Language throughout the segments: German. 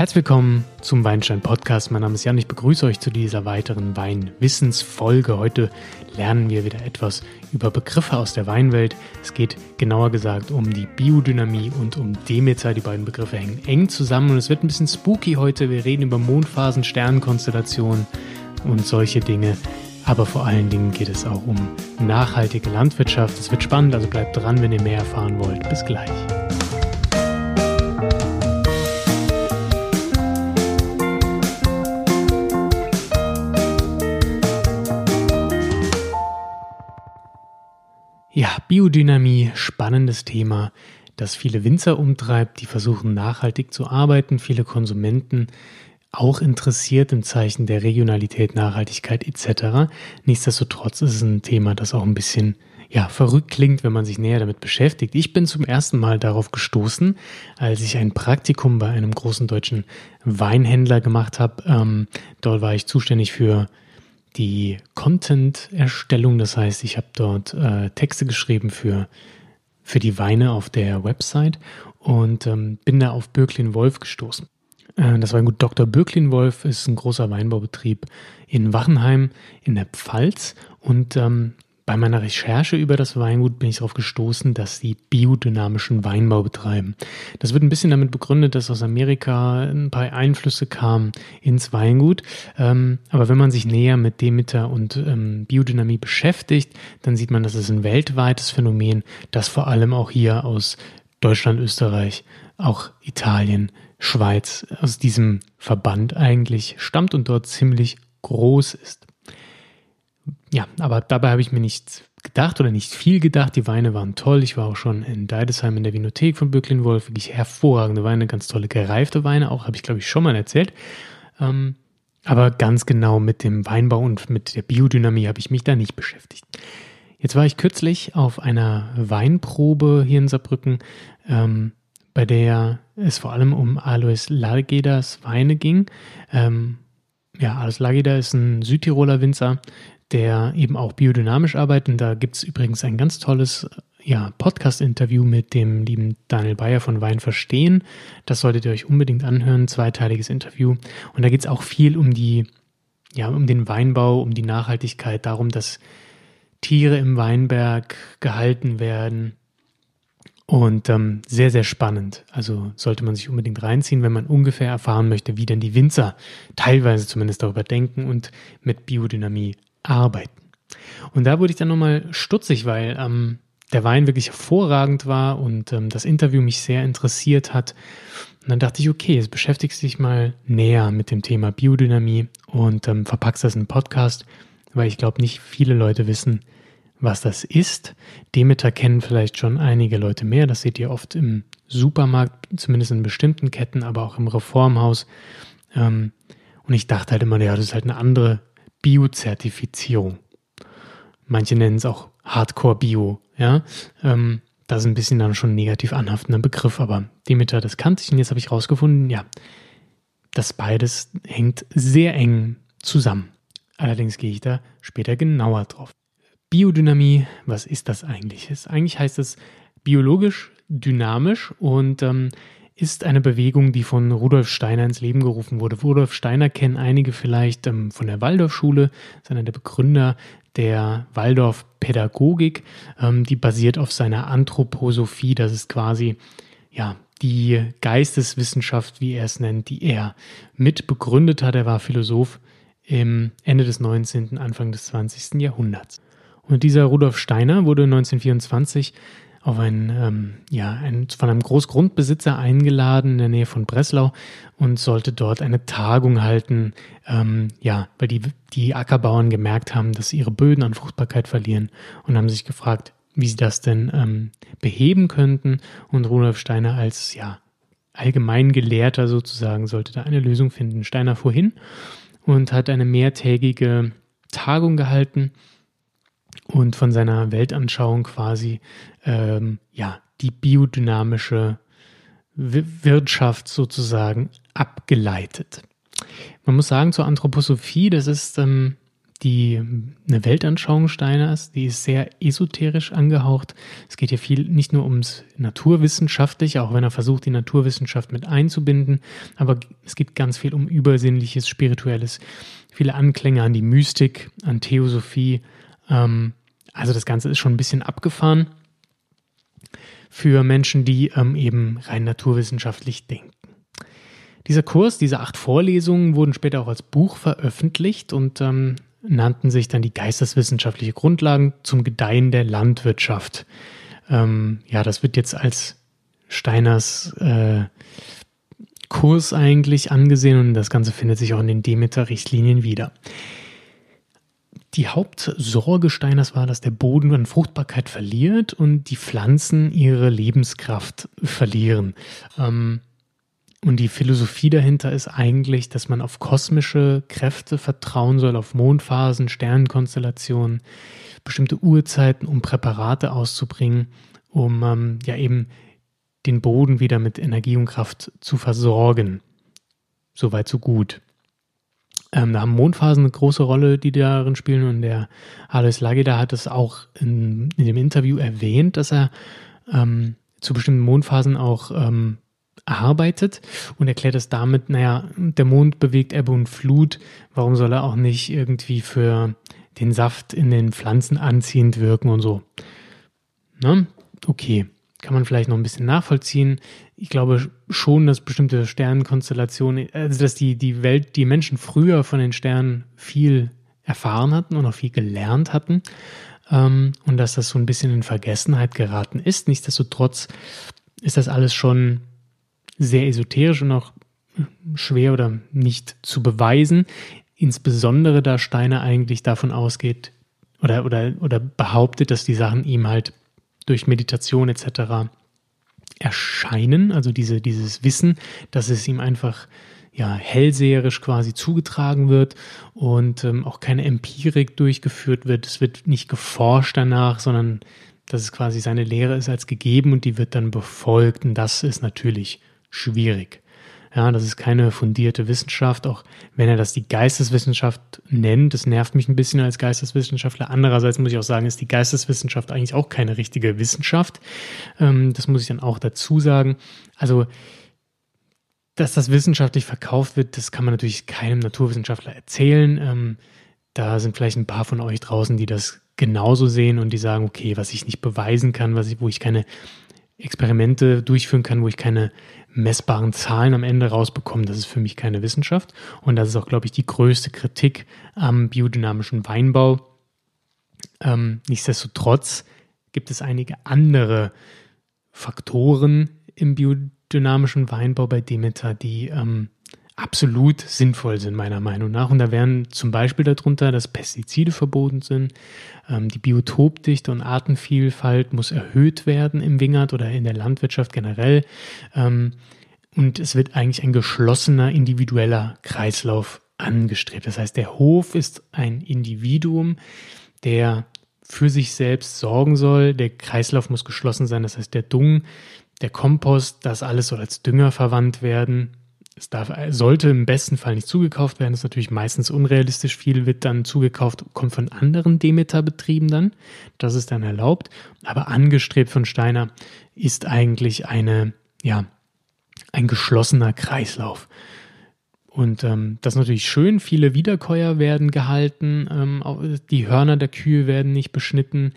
Herzlich willkommen zum Weinstein Podcast. Mein Name ist Jan. Ich begrüße euch zu dieser weiteren Weinwissensfolge. Heute lernen wir wieder etwas über Begriffe aus der Weinwelt. Es geht genauer gesagt um die Biodynamie und um Demeter. Die beiden Begriffe hängen eng zusammen und es wird ein bisschen spooky heute. Wir reden über Mondphasen, Sternenkonstellationen und solche Dinge. Aber vor allen Dingen geht es auch um nachhaltige Landwirtschaft. Es wird spannend, also bleibt dran, wenn ihr mehr erfahren wollt. Bis gleich. Biodynamie, spannendes Thema, das viele Winzer umtreibt, die versuchen nachhaltig zu arbeiten, viele Konsumenten auch interessiert im Zeichen der Regionalität, Nachhaltigkeit etc. Nichtsdestotrotz ist es ein Thema, das auch ein bisschen ja, verrückt klingt, wenn man sich näher damit beschäftigt. Ich bin zum ersten Mal darauf gestoßen, als ich ein Praktikum bei einem großen deutschen Weinhändler gemacht habe. Ähm, dort war ich zuständig für die Content-Erstellung. Das heißt, ich habe dort äh, Texte geschrieben für, für die Weine auf der Website und ähm, bin da auf Birklin Wolf gestoßen. Äh, das war gut. Dr. Birklin Wolf ist ein großer Weinbaubetrieb in Wachenheim in der Pfalz und ähm, bei meiner Recherche über das Weingut bin ich darauf gestoßen, dass sie biodynamischen Weinbau betreiben. Das wird ein bisschen damit begründet, dass aus Amerika ein paar Einflüsse kamen ins Weingut. Ähm, aber wenn man sich näher mit Demeter und ähm, Biodynamie beschäftigt, dann sieht man, dass es ein weltweites Phänomen, das vor allem auch hier aus Deutschland, Österreich, auch Italien, Schweiz, aus diesem Verband eigentlich stammt und dort ziemlich groß ist ja, aber dabei habe ich mir nichts gedacht oder nicht viel gedacht. Die Weine waren toll. Ich war auch schon in Deidesheim in der Vinothek von Böcklin Wolf. Wirklich hervorragende Weine, ganz tolle gereifte Weine. Auch habe ich, glaube ich, schon mal erzählt. Ähm, aber ganz genau mit dem Weinbau und mit der Biodynamie habe ich mich da nicht beschäftigt. Jetzt war ich kürzlich auf einer Weinprobe hier in Saarbrücken, ähm, bei der es vor allem um Alois Lageders Weine ging. Ähm, ja, Alois Lageder ist ein Südtiroler Winzer, der eben auch biodynamisch arbeitet. Und da gibt es übrigens ein ganz tolles ja, Podcast-Interview mit dem lieben Daniel Bayer von Wein verstehen. Das solltet ihr euch unbedingt anhören, zweiteiliges Interview. Und da geht es auch viel um die, ja, um den Weinbau, um die Nachhaltigkeit, darum, dass Tiere im Weinberg gehalten werden. Und ähm, sehr, sehr spannend. Also sollte man sich unbedingt reinziehen, wenn man ungefähr erfahren möchte, wie denn die Winzer teilweise zumindest darüber denken und mit Biodynamie arbeiten. Und da wurde ich dann nochmal stutzig, weil ähm, der Wein wirklich hervorragend war und ähm, das Interview mich sehr interessiert hat. Und dann dachte ich, okay, jetzt beschäftigst du dich mal näher mit dem Thema Biodynamie und ähm, verpackst das in einen Podcast, weil ich glaube, nicht viele Leute wissen, was das ist. Demeter kennen vielleicht schon einige Leute mehr. Das seht ihr oft im Supermarkt, zumindest in bestimmten Ketten, aber auch im Reformhaus. Ähm, und ich dachte halt immer, ja, das ist halt eine andere Bio-Zertifizierung. Manche nennen es auch Hardcore-Bio, ja. Ähm, das ist ein bisschen dann schon negativ anhaftender Begriff, aber Demeter, das kannte ich und jetzt habe ich rausgefunden, ja, das beides hängt sehr eng zusammen. Allerdings gehe ich da später genauer drauf. Biodynamie, was ist das eigentlich? eigentlich heißt es biologisch dynamisch und ähm, ist eine Bewegung, die von Rudolf Steiner ins Leben gerufen wurde. Rudolf Steiner kennen einige vielleicht ähm, von der Waldorfschule, ist einer der Begründer der Waldorf-Pädagogik. Ähm, die basiert auf seiner Anthroposophie. Das ist quasi ja die Geisteswissenschaft, wie er es nennt, die er mit begründet hat. Er war Philosoph im Ende des 19., Anfang des 20. Jahrhunderts. Und dieser Rudolf Steiner wurde 1924 auf ein, ähm, ja, ein, von einem Großgrundbesitzer eingeladen in der Nähe von Breslau und sollte dort eine Tagung halten, ähm, ja, weil die, die Ackerbauern gemerkt haben, dass ihre Böden an Fruchtbarkeit verlieren und haben sich gefragt, wie sie das denn ähm, beheben könnten. Und Rudolf Steiner als, ja, Allgemeingelehrter sozusagen sollte da eine Lösung finden. Steiner fuhr hin und hat eine mehrtägige Tagung gehalten und von seiner Weltanschauung quasi ähm, ja die biodynamische Wirtschaft sozusagen abgeleitet. Man muss sagen zur Anthroposophie, das ist ähm, die eine Weltanschauung Steiners, die ist sehr esoterisch angehaucht. Es geht hier viel nicht nur ums Naturwissenschaftliche, auch wenn er versucht, die Naturwissenschaft mit einzubinden, aber es geht ganz viel um Übersinnliches, Spirituelles, viele Anklänge an die Mystik, an Theosophie. Ähm, also das Ganze ist schon ein bisschen abgefahren für Menschen, die ähm, eben rein naturwissenschaftlich denken. Dieser Kurs, diese acht Vorlesungen wurden später auch als Buch veröffentlicht und ähm, nannten sich dann die geisteswissenschaftliche Grundlagen zum Gedeihen der Landwirtschaft. Ähm, ja, das wird jetzt als Steiners äh, Kurs eigentlich angesehen und das Ganze findet sich auch in den Demeter-Richtlinien wieder. Die Hauptsorge Steiners war, dass der Boden an Fruchtbarkeit verliert und die Pflanzen ihre Lebenskraft verlieren. Ähm, und die Philosophie dahinter ist eigentlich, dass man auf kosmische Kräfte vertrauen soll, auf Mondphasen, Sternenkonstellationen, bestimmte Uhrzeiten, um Präparate auszubringen, um ähm, ja eben den Boden wieder mit Energie und Kraft zu versorgen. Soweit, so gut. Ähm, da haben Mondphasen eine große Rolle, die darin spielen. Und der Alois Lageda hat es auch in, in, dem Interview erwähnt, dass er ähm, zu bestimmten Mondphasen auch ähm, arbeitet und erklärt es damit, naja, der Mond bewegt Ebbe und Flut, warum soll er auch nicht irgendwie für den Saft in den Pflanzen anziehend wirken und so. Ne? Okay, kann man vielleicht noch ein bisschen nachvollziehen. Ich glaube schon, dass bestimmte Sternenkonstellationen, also dass die, die Welt, die Menschen früher von den Sternen viel erfahren hatten und auch viel gelernt hatten ähm, und dass das so ein bisschen in Vergessenheit geraten ist. Nichtsdestotrotz ist das alles schon sehr esoterisch und auch schwer oder nicht zu beweisen. Insbesondere da Steiner eigentlich davon ausgeht oder, oder, oder behauptet, dass die Sachen ihm halt durch Meditation etc. erscheinen, also diese, dieses Wissen, dass es ihm einfach ja, hellseherisch quasi zugetragen wird und ähm, auch keine Empirik durchgeführt wird. Es wird nicht geforscht danach, sondern dass es quasi seine Lehre ist als gegeben und die wird dann befolgt. Und das ist natürlich schwierig. Ja, das ist keine fundierte Wissenschaft, auch wenn er das die Geisteswissenschaft nennt. Das nervt mich ein bisschen als Geisteswissenschaftler. Andererseits muss ich auch sagen, ist die Geisteswissenschaft eigentlich auch keine richtige Wissenschaft. Ähm, das muss ich dann auch dazu sagen. Also, dass das wissenschaftlich verkauft wird, das kann man natürlich keinem Naturwissenschaftler erzählen. Ähm, da sind vielleicht ein paar von euch draußen, die das genauso sehen und die sagen, okay, was ich nicht beweisen kann, was ich, wo ich keine Experimente durchführen kann, wo ich keine messbaren Zahlen am Ende rausbekomme, das ist für mich keine Wissenschaft. Und das ist auch, glaube ich, die größte Kritik am biodynamischen Weinbau. Ähm, nichtsdestotrotz gibt es einige andere Faktoren im biodynamischen Weinbau bei Demeter, die ähm, absolut sinnvoll sind, meiner Meinung nach. Und da wären zum Beispiel darunter, dass Pestizide verboten sind, ähm, die Biotopdichte und Artenvielfalt muss erhöht werden im Wingert oder in der Landwirtschaft generell. Ähm, und es wird eigentlich ein geschlossener, individueller Kreislauf angestrebt. Das heißt, der Hof ist ein Individuum, der für sich selbst sorgen soll. Der Kreislauf muss geschlossen sein. Das heißt, der Dung, der Kompost, das alles soll als Dünger verwandt werden. Es darf, sollte im besten Fall nicht zugekauft werden. Das ist natürlich meistens unrealistisch. Viel wird dann zugekauft, kommt von anderen Demeter-Betrieben dann. Das ist dann erlaubt. Aber angestrebt von Steiner ist eigentlich eine, ja, ein geschlossener Kreislauf. Und ähm, das ist natürlich schön. Viele Wiederkäuer werden gehalten. Ähm, die Hörner der Kühe werden nicht beschnitten.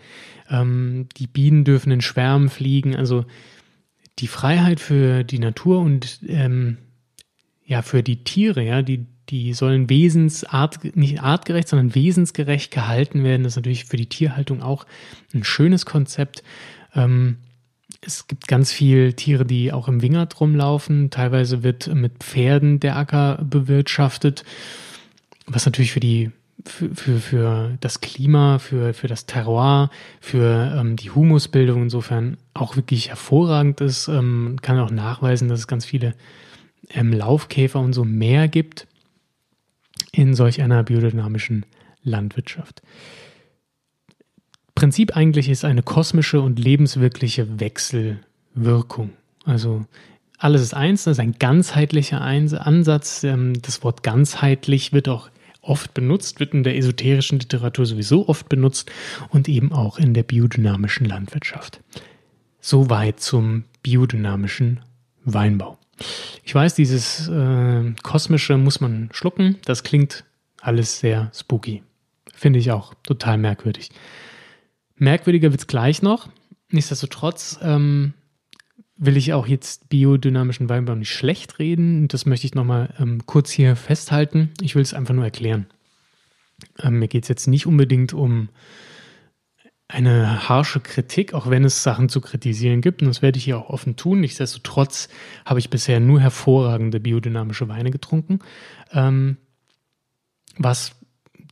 Ähm, die Bienen dürfen in Schwärmen fliegen. Also die Freiheit für die Natur und ähm, ja, für die Tiere, ja, die, die sollen wesensart, nicht artgerecht, sondern wesensgerecht gehalten werden. Das ist natürlich für die Tierhaltung auch ein schönes Konzept. Ähm, es gibt ganz viele Tiere, die auch im Wingert rumlaufen. Teilweise wird mit Pferden der Acker bewirtschaftet, was natürlich für die für, für, für das Klima, für, für das Terroir, für ähm, die Humusbildung insofern auch wirklich hervorragend ist. Ähm, kann auch nachweisen, dass es ganz viele ähm, Laufkäfer und so mehr gibt in solch einer biodynamischen Landwirtschaft. Prinzip eigentlich ist eine kosmische und lebenswirkliche Wechselwirkung. Also alles ist eins, das ist ein ganzheitlicher Ansatz. Ähm, das Wort ganzheitlich wird auch oft benutzt, wird in der esoterischen Literatur sowieso oft benutzt und eben auch in der biodynamischen Landwirtschaft. Soweit zum biodynamischen Weinbau. Ich weiß, dieses äh, kosmische muss man schlucken. Das klingt alles sehr spooky. Finde ich auch total merkwürdig. Merkwürdiger wird es gleich noch. Nichtsdestotrotz ähm, will ich auch jetzt biodynamischen Weinbau nicht schlecht reden. Das möchte ich nochmal ähm, kurz hier festhalten. Ich will es einfach nur erklären. Ähm, mir geht es jetzt nicht unbedingt um eine harsche Kritik, auch wenn es Sachen zu kritisieren gibt. Und das werde ich hier auch offen tun. Nichtsdestotrotz habe ich bisher nur hervorragende biodynamische Weine getrunken. Ähm, was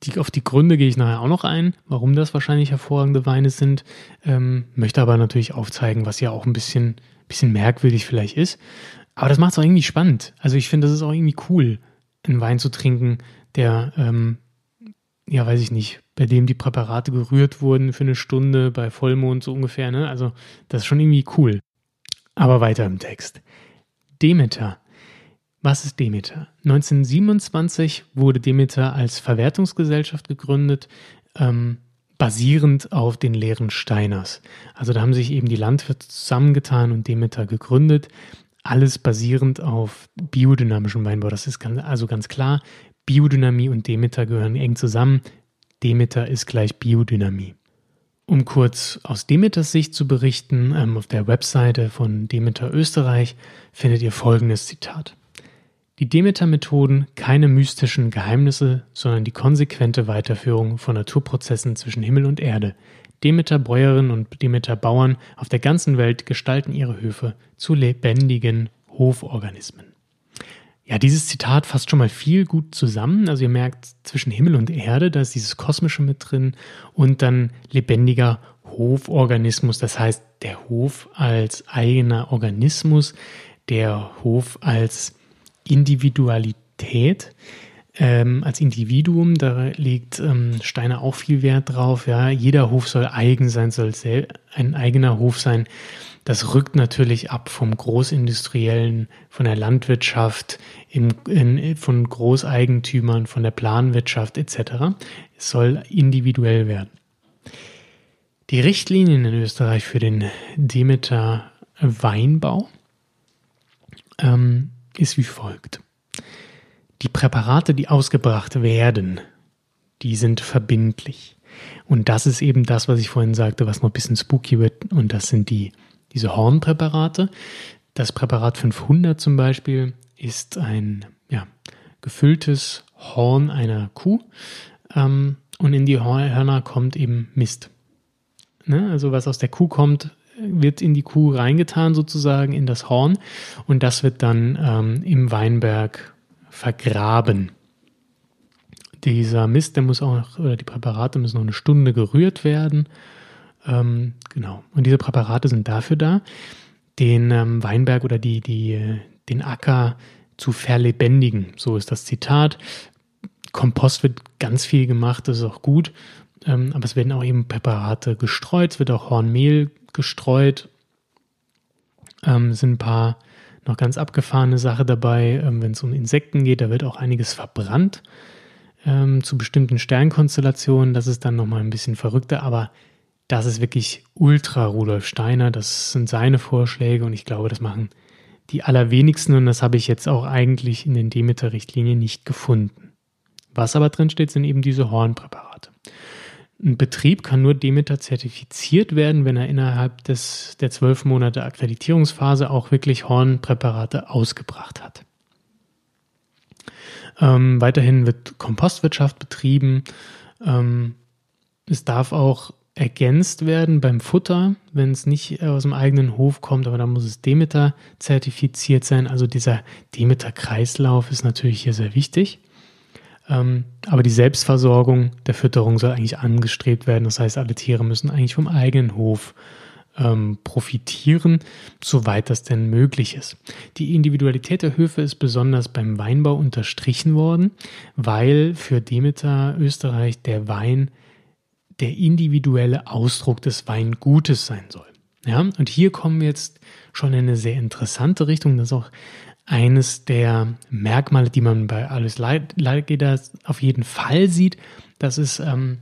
die, auf die Gründe gehe ich nachher auch noch ein, warum das wahrscheinlich hervorragende Weine sind. Ähm, möchte aber natürlich aufzeigen, was ja auch ein bisschen, bisschen merkwürdig vielleicht ist. Aber das macht es auch irgendwie spannend. Also ich finde, das ist auch irgendwie cool, einen Wein zu trinken, der, ähm, ja, weiß ich nicht, bei dem die Präparate gerührt wurden für eine Stunde bei Vollmond so ungefähr. Ne? Also das ist schon irgendwie cool. Aber weiter im Text. Demeter was ist Demeter? 1927 wurde Demeter als Verwertungsgesellschaft gegründet, ähm, basierend auf den Lehren Steiners. Also da haben sich eben die Landwirte zusammengetan und Demeter gegründet. Alles basierend auf biodynamischem Weinbau. Das ist ganz, also ganz klar. Biodynamie und Demeter gehören eng zusammen. Demeter ist gleich Biodynamie. Um kurz aus Demeters Sicht zu berichten, ähm, auf der Webseite von Demeter Österreich findet ihr folgendes Zitat. Die Demeter-Methoden keine mystischen Geheimnisse, sondern die konsequente Weiterführung von Naturprozessen zwischen Himmel und Erde. Demeter-Bäuerinnen und Demeter-Bauern auf der ganzen Welt gestalten ihre Höfe zu lebendigen Hoforganismen. Ja, dieses Zitat fasst schon mal viel gut zusammen. Also ihr merkt, zwischen Himmel und Erde, da ist dieses Kosmische mit drin und dann lebendiger Hoforganismus. Das heißt, der Hof als eigener Organismus, der Hof als Individualität ähm, als Individuum, da legt ähm, Steiner auch viel Wert drauf. Ja, jeder Hof soll eigen sein, soll ein eigener Hof sein. Das rückt natürlich ab vom Großindustriellen, von der Landwirtschaft, im, in, von Großeigentümern, von der Planwirtschaft etc. Es soll individuell werden. Die Richtlinien in Österreich für den Demeter Weinbau ähm, ist wie folgt. Die Präparate, die ausgebracht werden, die sind verbindlich. Und das ist eben das, was ich vorhin sagte, was noch ein bisschen spooky wird. Und das sind die, diese Hornpräparate. Das Präparat 500 zum Beispiel ist ein ja, gefülltes Horn einer Kuh. Ähm, und in die Hörner kommt eben Mist. Ne? Also was aus der Kuh kommt, wird in die Kuh reingetan sozusagen in das Horn und das wird dann ähm, im Weinberg vergraben. Dieser Mist, der muss auch noch, oder die Präparate müssen noch eine Stunde gerührt werden. Ähm, genau. Und diese Präparate sind dafür da, den ähm, Weinberg oder die, die, den Acker zu verlebendigen. So ist das Zitat. Kompost wird ganz viel gemacht, das ist auch gut. Ähm, aber es werden auch eben Präparate gestreut, es wird auch Hornmehl gestreut. Ähm, sind ein paar noch ganz abgefahrene Sachen dabei. Ähm, Wenn es um Insekten geht, da wird auch einiges verbrannt ähm, zu bestimmten Sternkonstellationen. Das ist dann nochmal ein bisschen verrückter, aber das ist wirklich ultra Rudolf Steiner. Das sind seine Vorschläge und ich glaube, das machen die allerwenigsten und das habe ich jetzt auch eigentlich in den Demeter-Richtlinien nicht gefunden. Was aber drin steht, sind eben diese Hornpräparate. Ein Betrieb kann nur Demeter zertifiziert werden, wenn er innerhalb des, der zwölf Monate Akkreditierungsphase auch wirklich Hornpräparate ausgebracht hat. Ähm, weiterhin wird Kompostwirtschaft betrieben. Ähm, es darf auch ergänzt werden beim Futter, wenn es nicht aus dem eigenen Hof kommt, aber da muss es Demeter zertifiziert sein. Also dieser Demeter-Kreislauf ist natürlich hier sehr wichtig. Ähm, aber die Selbstversorgung der Fütterung soll eigentlich angestrebt werden. Das heißt, alle Tiere müssen eigentlich vom eigenen Hof ähm, profitieren, soweit das denn möglich ist. Die Individualität der Höfe ist besonders beim Weinbau unterstrichen worden, weil für Demeter Österreich der Wein der individuelle Ausdruck des Weingutes sein soll. Ja, und hier kommen wir jetzt schon in eine sehr interessante Richtung. Das auch eines der Merkmale, die man bei Alles Leidgeder auf jeden Fall sieht. Das ist ähm,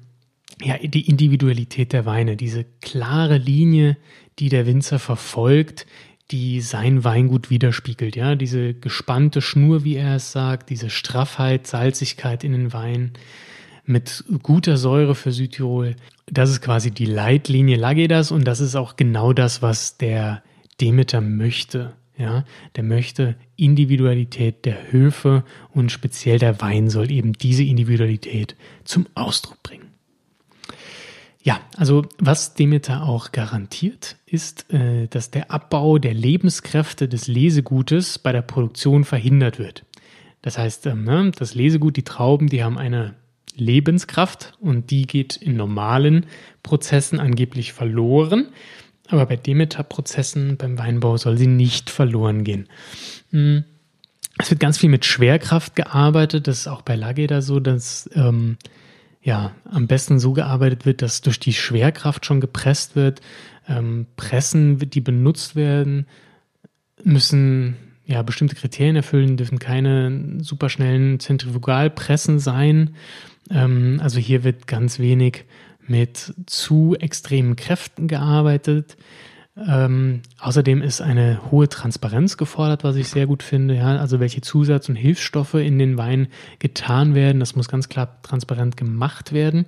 ja, die Individualität der Weine, diese klare Linie, die der Winzer verfolgt, die sein Weingut widerspiegelt. Ja, diese gespannte Schnur, wie er es sagt, diese Straffheit, Salzigkeit in den Weinen mit guter Säure für Südtirol. Das ist quasi die Leitlinie Lagedas und das ist auch genau das, was der Demeter möchte. Ja, der möchte Individualität der Höfe und speziell der Wein soll eben diese Individualität zum Ausdruck bringen. Ja, also was Demeter auch garantiert, ist, äh, dass der Abbau der Lebenskräfte des Lesegutes bei der Produktion verhindert wird. Das heißt, ähm, ne, das Lesegut, die Trauben, die haben eine Lebenskraft und die geht in normalen Prozessen angeblich verloren. Aber bei Demeter-Prozessen beim Weinbau soll sie nicht verloren gehen. Hm. Es wird ganz viel mit Schwerkraft gearbeitet. Das ist auch bei Lageda so, dass ähm, ja, am besten so gearbeitet wird, dass durch die Schwerkraft schon gepresst wird. Ähm, Pressen, die benutzt werden, müssen ja bestimmte Kriterien erfüllen, dürfen keine superschnellen Zentrifugalpressen sein. Ähm, also hier wird ganz wenig mit zu extremen Kräften gearbeitet. Ähm, außerdem ist eine hohe Transparenz gefordert, was ich sehr gut finde. Ja? Also welche Zusatz- und Hilfsstoffe in den Wein getan werden, das muss ganz klar transparent gemacht werden.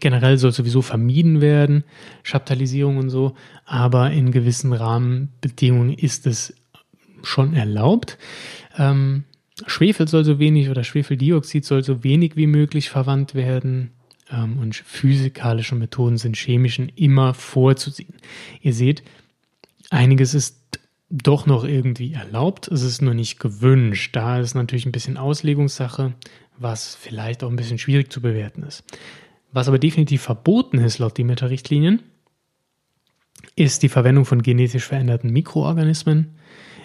Generell soll sowieso vermieden werden, Chaptalisierung und so, aber in gewissen Rahmenbedingungen ist es schon erlaubt. Ähm, Schwefel soll so wenig oder Schwefeldioxid soll so wenig wie möglich verwandt werden ähm, und physikalische Methoden sind chemischen immer vorzuziehen. Ihr seht, einiges ist doch noch irgendwie erlaubt, es ist nur nicht gewünscht. Da ist natürlich ein bisschen Auslegungssache, was vielleicht auch ein bisschen schwierig zu bewerten ist. Was aber definitiv verboten ist laut Demeter-Richtlinien, ist die Verwendung von genetisch veränderten Mikroorganismen,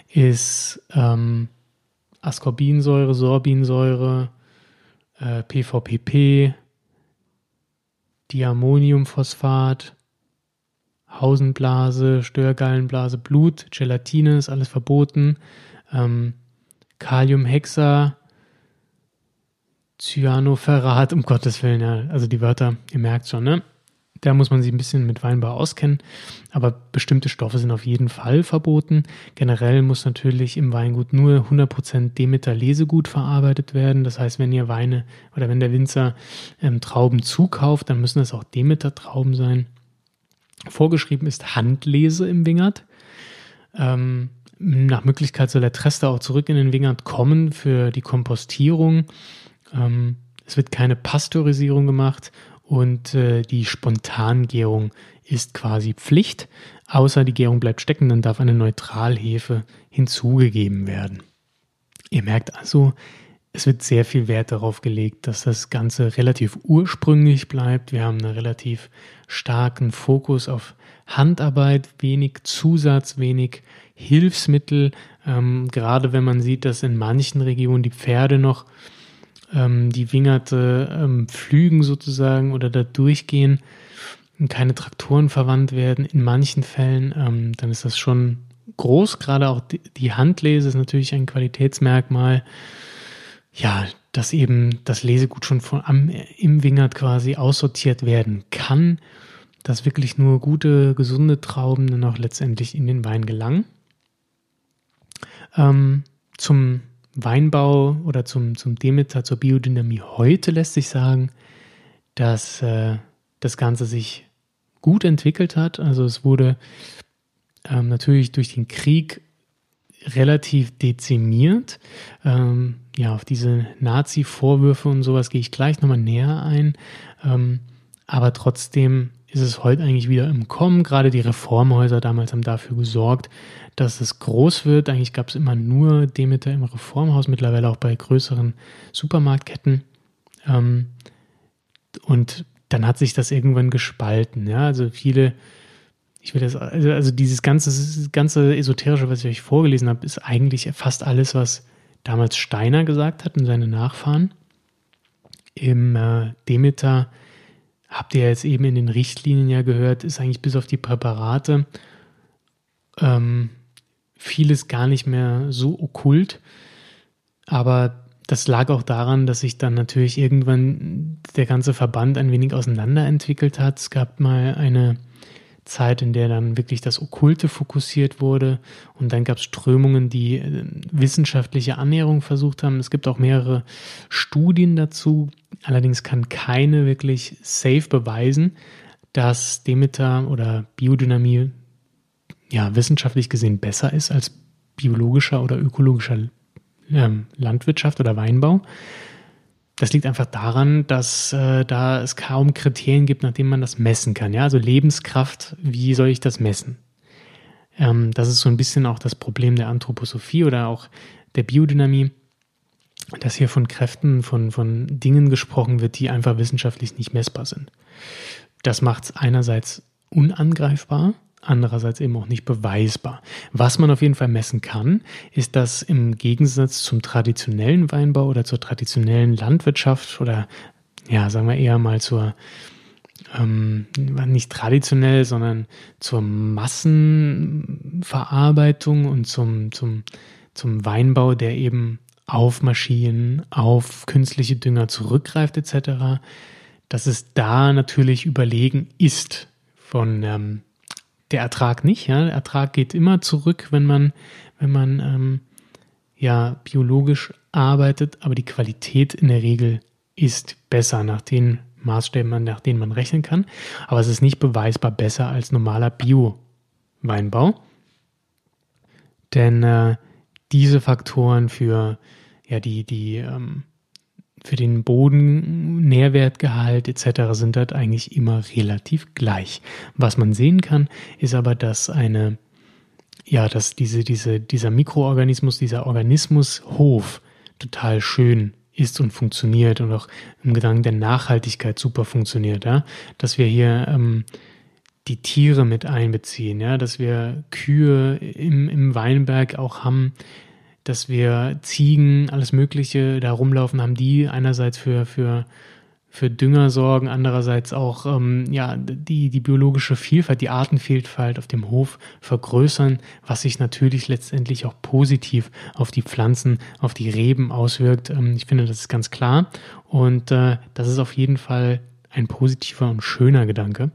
ist ähm, Ascorbinsäure, Sorbinsäure, äh, PVPP, Diammoniumphosphat, Hausenblase, Störgallenblase, Blut, Gelatine ist alles verboten. Ähm, Kaliumhexa, Cyanoferrat, um Gottes Willen, ja, also die Wörter, ihr merkt schon, ne? Da muss man sich ein bisschen mit Weinbau auskennen. Aber bestimmte Stoffe sind auf jeden Fall verboten. Generell muss natürlich im Weingut nur 100% Demeter Lesegut verarbeitet werden. Das heißt, wenn ihr Weine oder wenn der Winzer ähm, Trauben zukauft, dann müssen es auch Demeter Trauben sein. Vorgeschrieben ist Handlese im Wingert. Ähm, nach Möglichkeit soll der Trester auch zurück in den Wingert kommen für die Kompostierung. Ähm, es wird keine Pasteurisierung gemacht und äh, die Spontangärung ist quasi Pflicht. Außer die Gärung bleibt stecken, dann darf eine Neutralhefe hinzugegeben werden. Ihr merkt also, es wird sehr viel Wert darauf gelegt, dass das Ganze relativ ursprünglich bleibt. Wir haben einen relativ starken Fokus auf Handarbeit, wenig Zusatz, wenig Hilfsmittel. Ähm, gerade wenn man sieht, dass in manchen Regionen die Pferde noch ähm, die Wingerte ähm, pflügen sozusagen oder da durchgehen und keine Traktoren verwandt werden, in manchen Fällen, ähm, dann ist das schon groß. Gerade auch die, die Handlese ist natürlich ein Qualitätsmerkmal. Ja, dass eben das Lesegut schon von, am, im Wingert quasi aussortiert werden kann, dass wirklich nur gute, gesunde Trauben dann auch letztendlich in den Wein gelangen. Ähm, zum Weinbau oder zum, zum Demeter, zur Biodynamie heute lässt sich sagen, dass äh, das Ganze sich gut entwickelt hat. Also es wurde ähm, natürlich durch den Krieg relativ dezimiert. Ähm, ja, auf diese Nazi-Vorwürfe und sowas gehe ich gleich nochmal näher ein. Ähm, aber trotzdem ist es heute eigentlich wieder im Kommen. Gerade die Reformhäuser damals haben dafür gesorgt, dass es groß wird. Eigentlich gab es immer nur Demeter im Reformhaus, mittlerweile auch bei größeren Supermarktketten. Ähm, und dann hat sich das irgendwann gespalten. Ja, also viele, ich will das, also, also dieses ganze, ganze Esoterische, was ich euch vorgelesen habe, ist eigentlich fast alles, was damals Steiner gesagt hat und seine Nachfahren. Im äh, Demeter habt ihr jetzt eben in den Richtlinien ja gehört, ist eigentlich bis auf die Präparate ähm, vieles gar nicht mehr so okkult. Aber das lag auch daran, dass sich dann natürlich irgendwann der ganze Verband ein wenig auseinanderentwickelt hat. Es gab mal eine Zeit, in der dann wirklich das Okkulte fokussiert wurde. Und dann gab es Strömungen, die äh, wissenschaftliche Annäherung versucht haben. Es gibt auch mehrere Studien dazu. Allerdings kann keine wirklich safe beweisen, dass Demeter oder Biodynamie ja wissenschaftlich gesehen besser ist als biologischer oder ökologischer ähm, Landwirtschaft oder Weinbau. Das liegt einfach daran, dass äh, da es kaum Kriterien gibt, nach denen man das messen kann. Ja, also Lebenskraft, wie soll ich das messen? Ähm, das ist so ein bisschen auch das Problem der Anthroposophie oder auch der Biodynamie, dass hier von Kräften, von, von Dingen gesprochen wird, die einfach wissenschaftlich nicht messbar sind. Das macht es einerseits unangreifbar, andererseits eben auch nicht beweisbar. Was man auf jeden Fall messen kann, ist, dass im Gegensatz zum traditionellen Weinbau oder zur traditionellen Landwirtschaft oder ja, sagen wir eher mal zur ähm, nicht traditionell, sondern zur Massenverarbeitung und zum, zum, zum Weinbau, der eben auf Maschinen, auf künstliche Dünger zurückgreift etc., dass es da natürlich überlegen ist von ähm, der Ertrag nicht. Ja? Der Ertrag geht immer zurück, wenn man, wenn man ähm, ja biologisch arbeitet, aber die Qualität in der Regel ist besser nach den Maßstäben, nach denen man rechnen kann. Aber es ist nicht beweisbar besser als normaler Bio-Weinbau. Denn äh, diese Faktoren für ja, die, die ähm, für den Boden, Nährwertgehalt etc. sind dort eigentlich immer relativ gleich. Was man sehen kann, ist aber, dass eine, ja, dass diese, diese, dieser Mikroorganismus, dieser Organismushof total schön ist und funktioniert und auch im Gedanken der Nachhaltigkeit super funktioniert, ja? dass wir hier ähm, die Tiere mit einbeziehen, ja, dass wir Kühe im, im Weinberg auch haben, dass wir Ziegen, alles Mögliche da rumlaufen haben, die einerseits für, für, für Dünger sorgen, andererseits auch ähm, ja, die, die biologische Vielfalt, die Artenvielfalt auf dem Hof vergrößern, was sich natürlich letztendlich auch positiv auf die Pflanzen, auf die Reben auswirkt. Ähm, ich finde, das ist ganz klar. Und äh, das ist auf jeden Fall ein positiver und schöner Gedanke.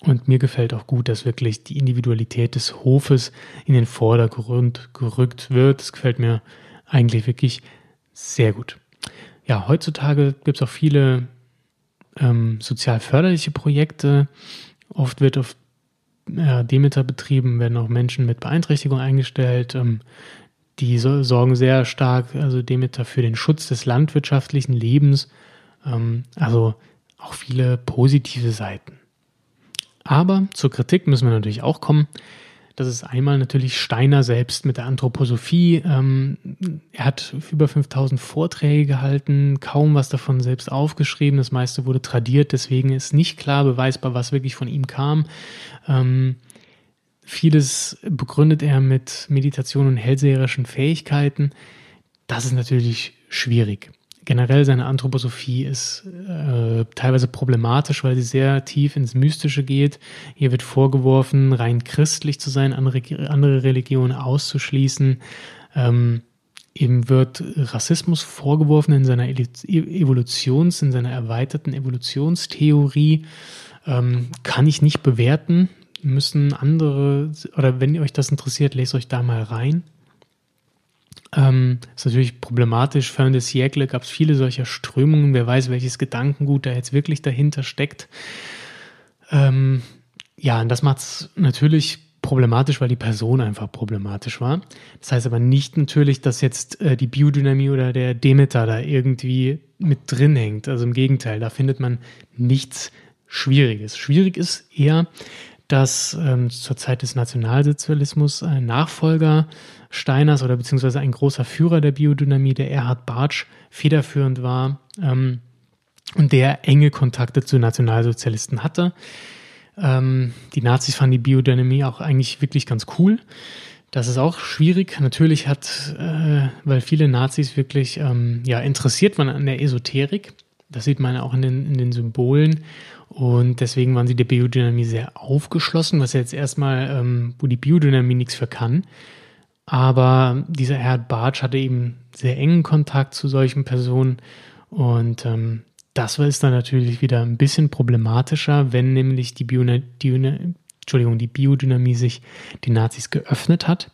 Und mir gefällt auch gut, dass wirklich die Individualität des Hofes in den Vordergrund gerückt wird. Das gefällt mir eigentlich wirklich sehr gut. Ja, heutzutage gibt es auch viele ähm, sozial förderliche Projekte. Oft wird auf äh, Demeter-Betrieben werden auch Menschen mit Beeinträchtigung eingestellt. Ähm, die so, sorgen sehr stark, also Demeter, für den Schutz des landwirtschaftlichen Lebens. Ähm, also auch viele positive Seiten. Aber zur Kritik müssen wir natürlich auch kommen. Das ist einmal natürlich Steiner selbst mit der Anthroposophie. Ähm, er hat über 5000 Vorträge gehalten, kaum was davon selbst aufgeschrieben. Das meiste wurde tradiert, deswegen ist nicht klar beweisbar, was wirklich von ihm kam. Ähm, vieles begründet er mit Meditation und hellseherischen Fähigkeiten. Das ist natürlich schwierig generell seine Anthroposophie ist äh, teilweise problematisch, weil sie sehr tief ins Mystische geht. Hier wird vorgeworfen, rein christlich zu sein, andere, andere Religionen auszuschließen. Ähm, ihm wird Rassismus vorgeworfen in seiner Evolutions, in seiner erweiterten Evolutionstheorie. Ähm, kann ich nicht bewerten. Müssen andere, oder wenn ihr euch das interessiert, lest euch da mal rein. Ähm, ist natürlich problematisch. Fin de siècle gab es viele solcher Strömungen. Wer weiß, welches Gedankengut da jetzt wirklich dahinter steckt. Ähm, ja, und das macht es natürlich problematisch, weil die Person einfach problematisch war. Das heißt aber nicht natürlich, dass jetzt äh, die Biodynamie oder der Demeter da irgendwie mit drin hängt. Also im Gegenteil, da findet man nichts Schwieriges. Schwierig ist eher, dass ähm, zur Zeit des Nationalsozialismus ein Nachfolger Steiners oder beziehungsweise ein großer Führer der Biodynamie, der Erhard Bartsch, federführend war ähm, und der enge Kontakte zu Nationalsozialisten hatte. Ähm, die Nazis fanden die Biodynamie auch eigentlich wirklich ganz cool. Das ist auch schwierig. Natürlich hat, äh, weil viele Nazis wirklich ähm, ja, interessiert waren an der Esoterik, Das sieht man auch in den, in den Symbolen. Und deswegen waren sie der Biodynamie sehr aufgeschlossen, was jetzt erstmal, ähm, wo die Biodynamie nichts für kann. Aber dieser Herr Bartsch hatte eben sehr engen Kontakt zu solchen Personen. Und ähm, das ist dann natürlich wieder ein bisschen problematischer, wenn nämlich die, Bio Entschuldigung, die Biodynamie sich den Nazis geöffnet hat.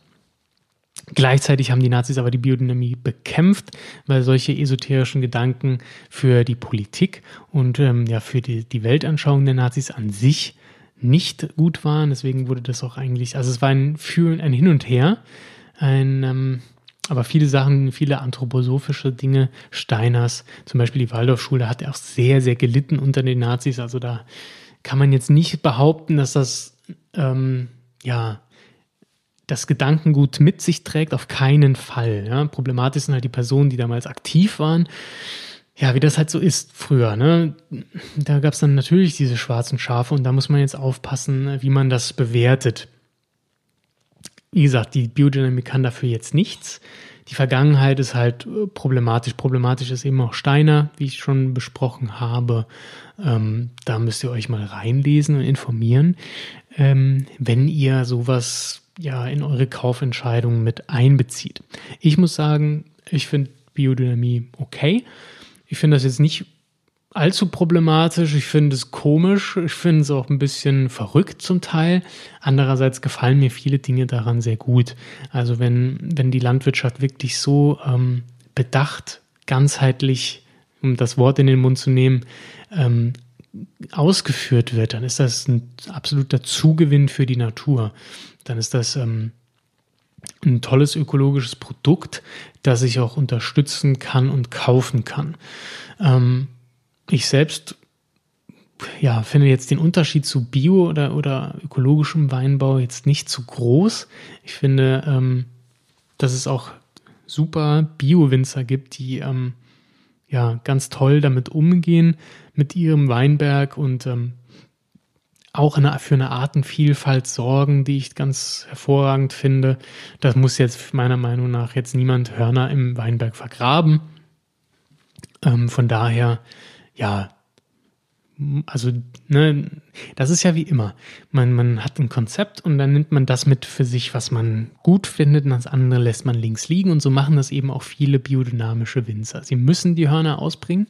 Gleichzeitig haben die Nazis aber die Biodynamie bekämpft, weil solche esoterischen Gedanken für die Politik und ähm, ja für die, die Weltanschauung der Nazis an sich nicht gut waren. Deswegen wurde das auch eigentlich, also es war ein Fühlen, ein Hin und Her, ein, ähm, aber viele Sachen, viele anthroposophische Dinge, Steiners, zum Beispiel die Waldorfschule, hat auch sehr, sehr gelitten unter den Nazis. Also da kann man jetzt nicht behaupten, dass das ähm, ja das Gedankengut mit sich trägt, auf keinen Fall. Ja. Problematisch sind halt die Personen, die damals aktiv waren. Ja, wie das halt so ist früher. Ne? Da gab es dann natürlich diese schwarzen Schafe und da muss man jetzt aufpassen, wie man das bewertet. Wie gesagt, die Biodynamik kann dafür jetzt nichts. Die Vergangenheit ist halt äh, problematisch. Problematisch ist eben auch Steiner, wie ich schon besprochen habe. Ähm, da müsst ihr euch mal reinlesen und informieren, ähm, wenn ihr sowas ja in eure Kaufentscheidungen mit einbezieht. Ich muss sagen, ich finde Biodynamie okay. Ich finde das jetzt nicht allzu problematisch. Ich finde es komisch. Ich finde es auch ein bisschen verrückt zum Teil. Andererseits gefallen mir viele Dinge daran sehr gut. Also wenn, wenn die Landwirtschaft wirklich so ähm, bedacht, ganzheitlich, um das Wort in den Mund zu nehmen, ähm, ausgeführt wird, dann ist das ein absoluter Zugewinn für die Natur dann ist das ähm, ein tolles ökologisches Produkt, das ich auch unterstützen kann und kaufen kann. Ähm, ich selbst ja, finde jetzt den Unterschied zu Bio- oder, oder ökologischem Weinbau jetzt nicht zu groß. Ich finde, ähm, dass es auch super Bio-Winzer gibt, die ähm, ja ganz toll damit umgehen mit ihrem Weinberg und ähm, auch eine, für eine Artenvielfalt sorgen, die ich ganz hervorragend finde. Das muss jetzt meiner Meinung nach jetzt niemand Hörner im Weinberg vergraben. Ähm, von daher, ja, also, ne, das ist ja wie immer. Man, man hat ein Konzept und dann nimmt man das mit für sich, was man gut findet, und das andere lässt man links liegen. Und so machen das eben auch viele biodynamische Winzer. Sie müssen die Hörner ausbringen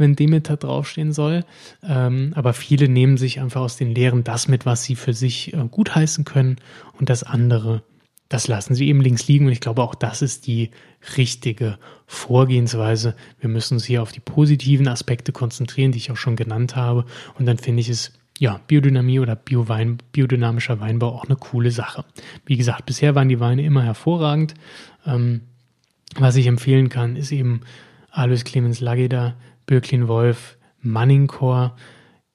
wenn Demeter draufstehen soll. Ähm, aber viele nehmen sich einfach aus den Lehren das mit, was sie für sich äh, gutheißen können und das andere, das lassen sie eben links liegen. Und ich glaube, auch das ist die richtige Vorgehensweise. Wir müssen uns hier auf die positiven Aspekte konzentrieren, die ich auch schon genannt habe. Und dann finde ich es ja, Biodynamie oder Bio-Wein, biodynamischer Weinbau auch eine coole Sache. Wie gesagt, bisher waren die Weine immer hervorragend. Ähm, was ich empfehlen kann, ist eben Alois Clemens Lageda, Birklin Wolf, Manningkor,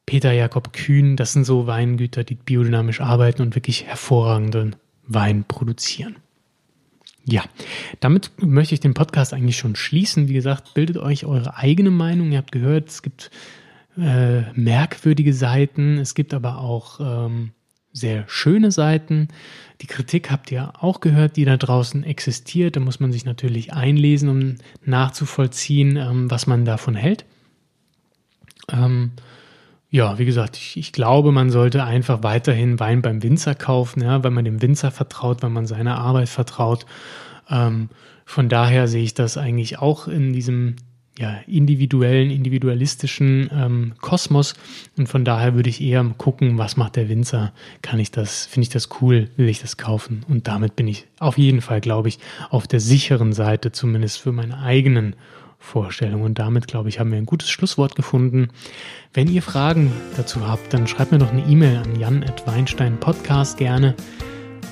Peter Jakob Kühn, das sind so Weingüter, die biodynamisch arbeiten und wirklich hervorragenden Wein produzieren. Ja, damit möchte ich den Podcast eigentlich schon schließen. Wie gesagt, bildet euch eure eigene Meinung. Ihr habt gehört, es gibt äh, merkwürdige Seiten, es gibt aber auch ähm, sehr schöne Seiten. Die Kritik habt ihr auch gehört, die da draußen existiert. Da muss man sich natürlich einlesen, um nachzuvollziehen, ähm, was man davon hält. Ähm, ja, wie gesagt, ich, ich, glaube, man sollte einfach weiterhin Wein beim Winzer kaufen, ja, weil man dem Winzer vertraut, weil man seiner Arbeit vertraut. Ähm, von daher sehe ich das eigentlich auch in diesem ja, individuellen, individualistischen ähm, Kosmos. Und von daher würde ich eher gucken, was macht der Winzer? Kann ich das, finde ich das cool? Will ich das kaufen? Und damit bin ich auf jeden Fall, glaube ich, auf der sicheren Seite, zumindest für meine eigenen Vorstellungen. Und damit, glaube ich, haben wir ein gutes Schlusswort gefunden. Wenn ihr Fragen dazu habt, dann schreibt mir doch eine E-Mail an jan.weinstein.podcast gerne.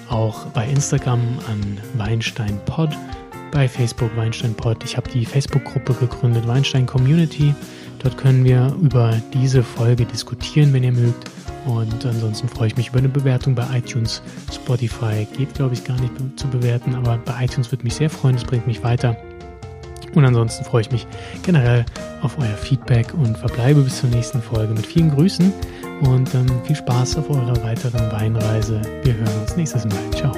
Auch bei Instagram an weinsteinpod bei Facebook Weinstein Pod. Ich habe die Facebook-Gruppe gegründet, Weinstein Community. Dort können wir über diese Folge diskutieren, wenn ihr mögt. Und ansonsten freue ich mich über eine Bewertung bei iTunes. Spotify geht, glaube ich, gar nicht zu bewerten, aber bei iTunes würde mich sehr freuen, das bringt mich weiter. Und ansonsten freue ich mich generell auf euer Feedback und verbleibe bis zur nächsten Folge mit vielen Grüßen und ähm, viel Spaß auf eurer weiteren Weinreise. Wir hören uns nächstes Mal. Ciao.